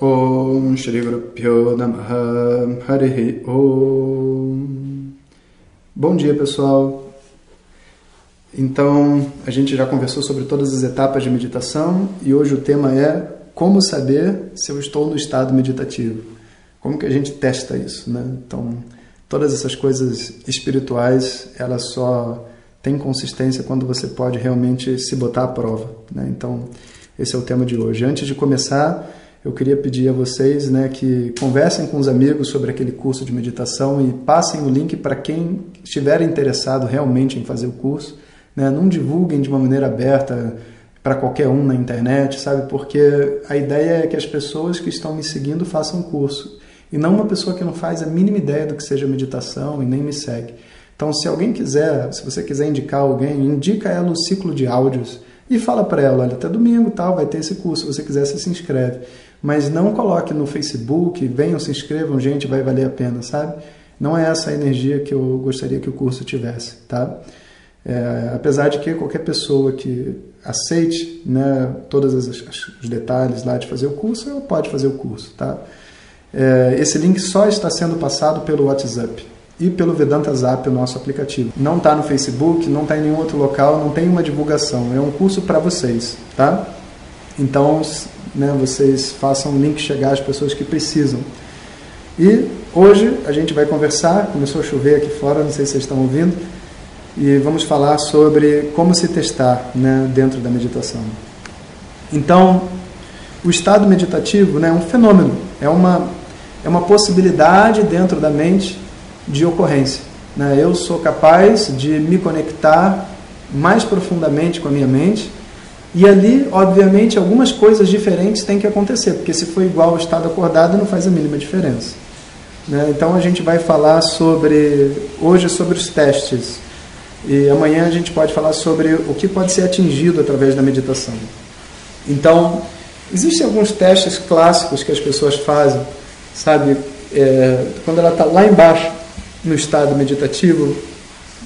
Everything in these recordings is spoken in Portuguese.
Guru Pyo Namaha Harihi Om Bom dia pessoal! Então, a gente já conversou sobre todas as etapas de meditação e hoje o tema é como saber se eu estou no estado meditativo. Como que a gente testa isso, né? Então, todas essas coisas espirituais, elas só têm consistência quando você pode realmente se botar à prova, né? Então, esse é o tema de hoje. Antes de começar, eu queria pedir a vocês né, que conversem com os amigos sobre aquele curso de meditação e passem o link para quem estiver interessado realmente em fazer o curso. Né? Não divulguem de uma maneira aberta para qualquer um na internet, sabe? Porque a ideia é que as pessoas que estão me seguindo façam o curso e não uma pessoa que não faz a mínima ideia do que seja meditação e nem me segue. Então, se alguém quiser, se você quiser indicar alguém, indica ela o ciclo de áudios e fala para ela, olha, até domingo tal vai ter esse curso, se você quiser você se inscreve mas não coloque no Facebook, venham, se inscrevam, gente, vai valer a pena, sabe? Não é essa a energia que eu gostaria que o curso tivesse, tá? É, apesar de que qualquer pessoa que aceite né, todos os detalhes lá de fazer o curso, ela pode fazer o curso, tá? É, esse link só está sendo passado pelo WhatsApp e pelo Vedanta Zap, o nosso aplicativo. Não está no Facebook, não está em nenhum outro local, não tem uma divulgação. É um curso para vocês, tá? Então, né, vocês façam o link chegar às pessoas que precisam. E hoje a gente vai conversar, começou a chover aqui fora, não sei se vocês estão ouvindo, e vamos falar sobre como se testar né, dentro da meditação. Então, o estado meditativo né, é um fenômeno, é uma, é uma possibilidade dentro da mente de ocorrência. Né? Eu sou capaz de me conectar mais profundamente com a minha mente e ali, obviamente, algumas coisas diferentes têm que acontecer, porque se for igual ao estado acordado, não faz a mínima diferença. Né? Então a gente vai falar sobre hoje sobre os testes e amanhã a gente pode falar sobre o que pode ser atingido através da meditação. Então existem alguns testes clássicos que as pessoas fazem, sabe? É, quando ela está lá embaixo no estado meditativo,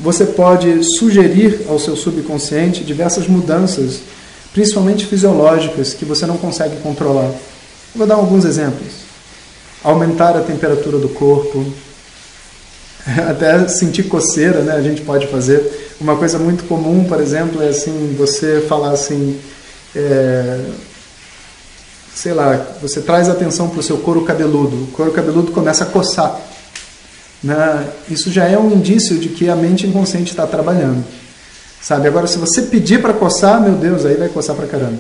você pode sugerir ao seu subconsciente diversas mudanças principalmente fisiológicas, que você não consegue controlar. Vou dar alguns exemplos. Aumentar a temperatura do corpo, até sentir coceira, né? A gente pode fazer. Uma coisa muito comum, por exemplo, é assim, você falar assim, é, sei lá, você traz atenção para o seu couro cabeludo, o couro cabeludo começa a coçar. Né? Isso já é um indício de que a mente inconsciente está trabalhando. Sabe? Agora, se você pedir para coçar, meu Deus, aí vai coçar para caramba.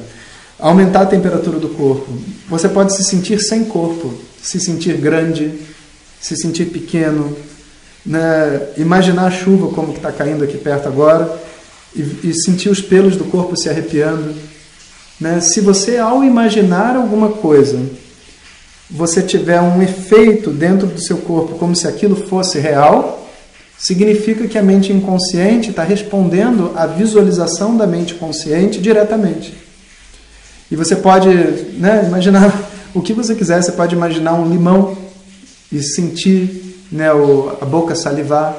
Aumentar a temperatura do corpo. Você pode se sentir sem corpo, se sentir grande, se sentir pequeno, né? imaginar a chuva como que está caindo aqui perto agora e, e, sentir os pelos do corpo se arrepiando. Né? Se você, ao imaginar alguma coisa, você tiver um efeito dentro do seu corpo como se aquilo fosse real, significa que a mente inconsciente está respondendo à visualização da mente consciente diretamente. E você pode né, imaginar o que você quiser, você pode imaginar um limão e sentir né, a boca salivar.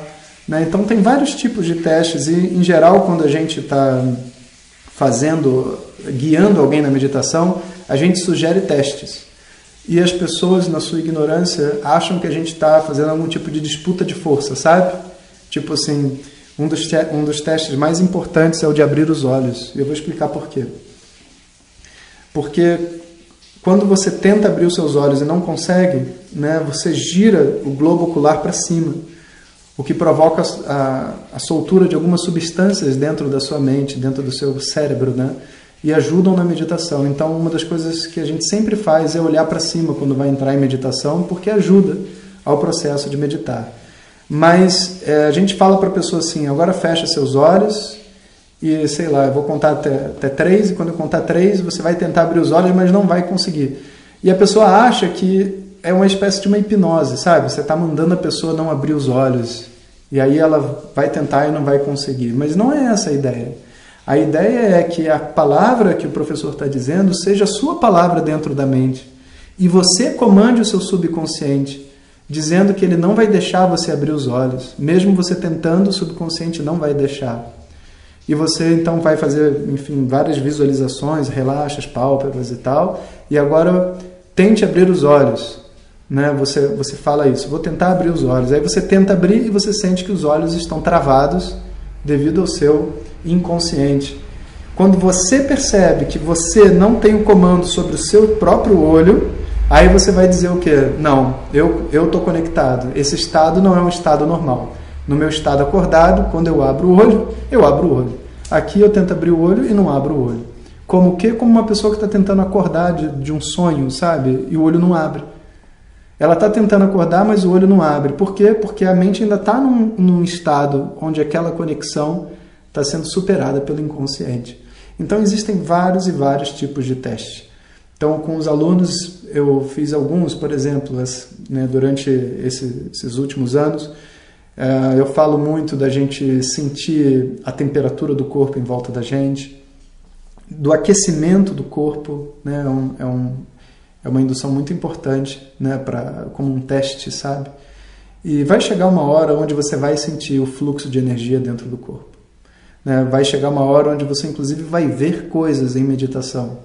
Né? Então, tem vários tipos de testes, e em geral, quando a gente está fazendo, guiando alguém na meditação, a gente sugere testes. E as pessoas, na sua ignorância, acham que a gente está fazendo algum tipo de disputa de força, sabe? Tipo assim, um dos, um dos testes mais importantes é o de abrir os olhos. E eu vou explicar por quê. Porque quando você tenta abrir os seus olhos e não consegue, né, você gira o globo ocular para cima, o que provoca a, a, soltura de algumas substâncias dentro da sua mente, dentro do seu cérebro, né? e ajudam na meditação. Então, uma das coisas que a gente sempre faz é olhar para cima quando vai entrar em meditação, porque ajuda ao processo de meditar. Mas é, a gente fala para a pessoa assim: agora fecha seus olhos e sei lá, eu vou contar até, até três, e quando eu contar três, você vai tentar abrir os olhos, mas não vai conseguir. E a pessoa acha que é uma espécie de uma hipnose, sabe? Você está mandando a pessoa não abrir os olhos e aí ela vai tentar e não vai conseguir. Mas não é essa a ideia. A ideia é que a palavra que o professor está dizendo seja a sua palavra dentro da mente e você comande o seu subconsciente, dizendo que ele não vai deixar você abrir os olhos, mesmo você tentando, o subconsciente não vai deixar. E você então vai fazer, enfim, várias visualizações, relaxa as pálpebras e tal, e agora tente abrir os olhos. Né? Você, você fala isso, vou tentar abrir os olhos. Aí você tenta abrir e você sente que os olhos estão travados devido ao seu inconsciente. Quando você percebe que você não tem o comando sobre o seu próprio olho, aí você vai dizer o quê? Não, eu eu estou conectado. Esse estado não é um estado normal. No meu estado acordado, quando eu abro o olho, eu abro o olho. Aqui eu tento abrir o olho e não abro o olho. Como o quê? Como uma pessoa que está tentando acordar de, de um sonho, sabe? E o olho não abre. Ela está tentando acordar, mas o olho não abre. Por quê? Porque a mente ainda está num, num, estado onde aquela conexão está sendo superada pelo inconsciente. Então existem vários e vários tipos de teste. Então, com os alunos, eu fiz alguns, por exemplo, né, durante esse, esses últimos anos. Uh, eu falo muito da gente sentir a temperatura do corpo em volta da gente, do aquecimento do corpo, né, é um, é um é uma indução muito importante, né, para como um teste, sabe? E vai chegar uma hora onde você vai sentir o fluxo de energia dentro do corpo. Né? Vai chegar uma hora onde você, inclusive, vai ver coisas em meditação,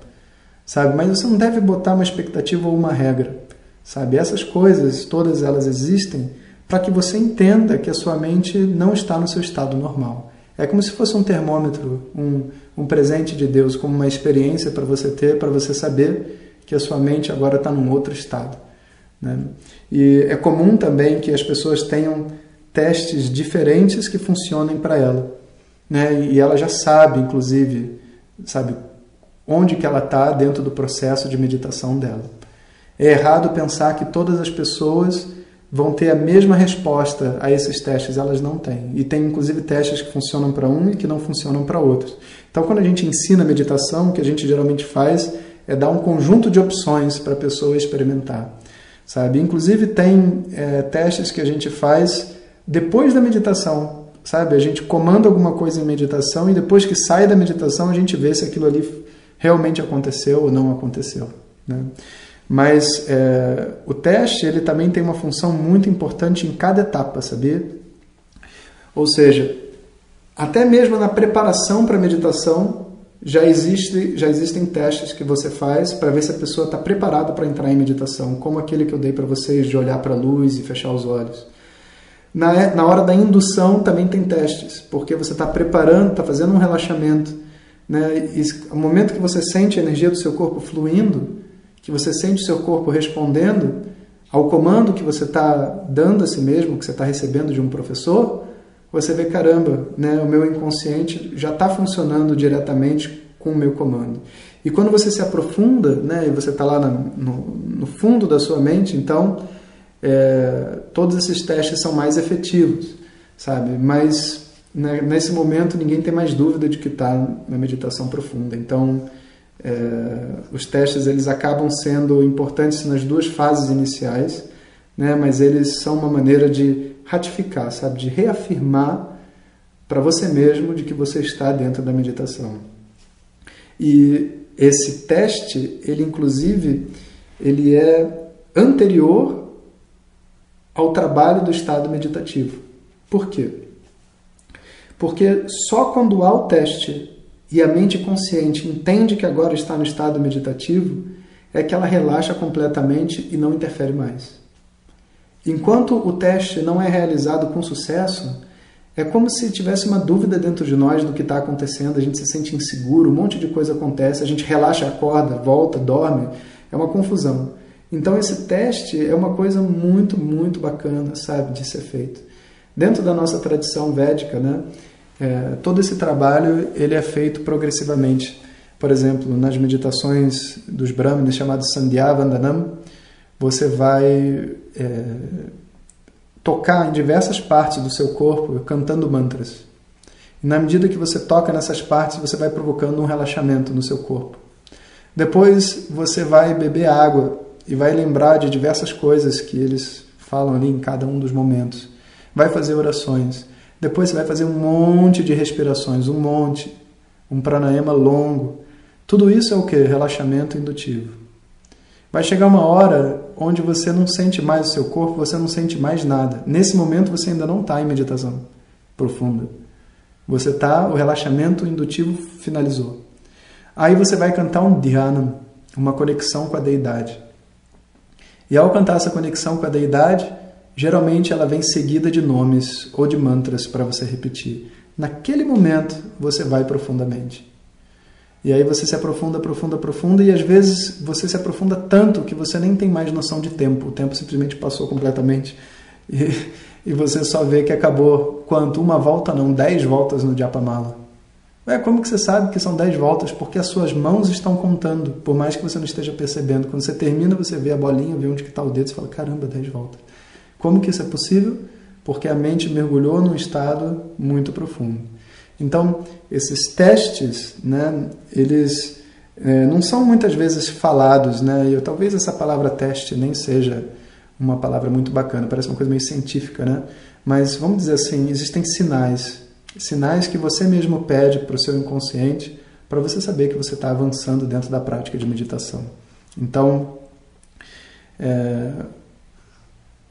sabe? Mas você não deve botar uma expectativa ou uma regra, sabe? Essas coisas, todas elas existem para que você entenda que a sua mente não está no seu estado normal. É como se fosse um termômetro, um, um presente de Deus, como uma experiência para você ter, para você saber que a sua mente agora está num outro estado. Né? E é comum também que as pessoas tenham testes diferentes que funcionem para ela. Né? E ela já sabe, inclusive, sabe onde que ela está dentro do processo de meditação dela. É errado pensar que todas as pessoas vão ter a mesma resposta a esses testes, elas não têm. E tem inclusive testes que funcionam para um e que não funcionam para outros. Então, quando a gente ensina meditação, o que a gente geralmente faz é dar um conjunto de opções para a pessoa experimentar, sabe? Inclusive tem é, testes que a gente faz depois da meditação, sabe? A gente comanda alguma coisa em meditação e depois que sai da meditação a gente vê se aquilo ali realmente aconteceu ou não aconteceu, né? Mas é, o teste ele também tem uma função muito importante em cada etapa, sabia? Ou seja, até mesmo na preparação para a meditação, já, existe, já existem testes que você faz para ver se a pessoa está preparada para entrar em meditação, como aquele que eu dei para vocês de olhar para a luz e fechar os olhos. Na, na hora da indução também tem testes, porque você está preparando, está fazendo um relaxamento. Né? O momento que você sente a energia do seu corpo fluindo, que você sente o seu corpo respondendo ao comando que você está dando a si mesmo, que você está recebendo de um professor, você vê, caramba, né, o meu inconsciente já está funcionando diretamente com o meu comando. E quando você se aprofunda, né, e você está lá no, no, fundo da sua mente, então é, todos esses testes são mais efetivos, sabe? Mas nesse momento ninguém tem mais dúvida de que está na meditação profunda. Então é, os testes eles acabam sendo importantes nas duas fases iniciais, né, mas eles são uma maneira de ratificar, sabe, de reafirmar para você mesmo de que você está dentro da meditação. E esse teste, ele inclusive, ele é anterior ao trabalho do estado meditativo. Por quê? Porque só quando há o teste e a mente consciente entende que agora está no estado meditativo, é que ela relaxa completamente e não interfere mais. Enquanto o teste não é realizado com sucesso, é como se tivesse uma dúvida dentro de nós do que está acontecendo, a gente se sente inseguro, um monte de coisa acontece, a gente relaxa, acorda, volta, dorme, é uma confusão. Então esse teste é uma coisa muito, muito bacana, sabe, de ser feito. Dentro da nossa tradição védica, né, é, todo esse trabalho ele é feito progressivamente. Por exemplo, nas meditações dos Brahmanes chamadas Sandhya Vandanam, você vai é, tocar em diversas partes do seu corpo cantando mantras. E na medida que você toca nessas partes, você vai provocando um relaxamento no seu corpo. Depois você vai beber água e vai lembrar de diversas coisas que eles falam ali em cada um dos momentos. Vai fazer orações. Depois você vai fazer um monte de respirações, um monte, um pranayama longo. Tudo isso é o que? Relaxamento indutivo. Vai chegar uma hora onde você não sente mais o seu corpo, você não sente mais nada. Nesse momento você ainda não está em meditação profunda. Você está, o relaxamento indutivo finalizou. Aí você vai cantar um dhyana, uma conexão com a deidade. E ao cantar essa conexão com a deidade, geralmente ela vem seguida de nomes ou de mantras para você repetir. Naquele momento você vai profundamente. E aí você se aprofunda, aprofunda, aprofunda, e às vezes você se aprofunda tanto que você nem tem mais noção de tempo. O tempo simplesmente passou completamente. E, e você só vê que acabou quanto? Uma volta não, dez voltas no Japamala. É, como que você sabe que são dez voltas? Porque as suas mãos estão contando, por mais que você não esteja percebendo. Quando você termina, você vê a bolinha, vê onde está o dedo e fala, caramba, dez voltas. Como que isso é possível? Porque a mente mergulhou num estado muito profundo. Então, esses testes, né, eles é, não são muitas vezes falados, né? E eu, talvez essa palavra teste nem seja uma palavra muito bacana, parece uma coisa meio científica, né? Mas vamos dizer assim, existem sinais, sinais que você mesmo pede para o seu inconsciente para você saber que você está avançando dentro da prática de meditação. Então, é,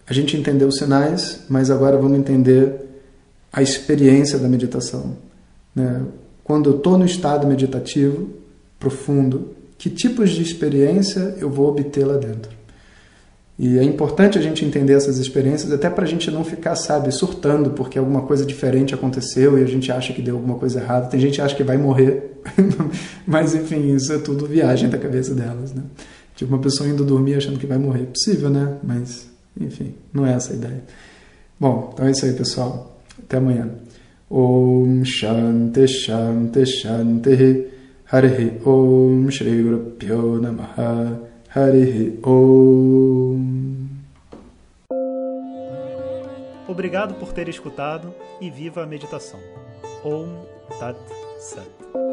a gente entendeu os sinais, mas agora vamos entender a experiência da meditação. Né? Quando eu estou no estado meditativo profundo, que tipos de experiência eu vou obter lá dentro? E é importante a gente entender essas experiências, até para a gente não ficar, sabe, surtando porque alguma coisa diferente aconteceu e a gente acha que deu alguma coisa errada. Tem gente que acha que vai morrer, mas enfim, isso é tudo viagem da cabeça delas, né? Tipo uma pessoa indo dormir achando que vai morrer. Possível, né? Mas, enfim, não é essa a ideia. Bom, então é isso aí, pessoal. Até amanhã. Om Shanti Shanti Shanti Harihi Om Shri Guru Pyo Namaha Harihi Om Obrigado por ter escutado e viva a meditação. Om Tat Sat.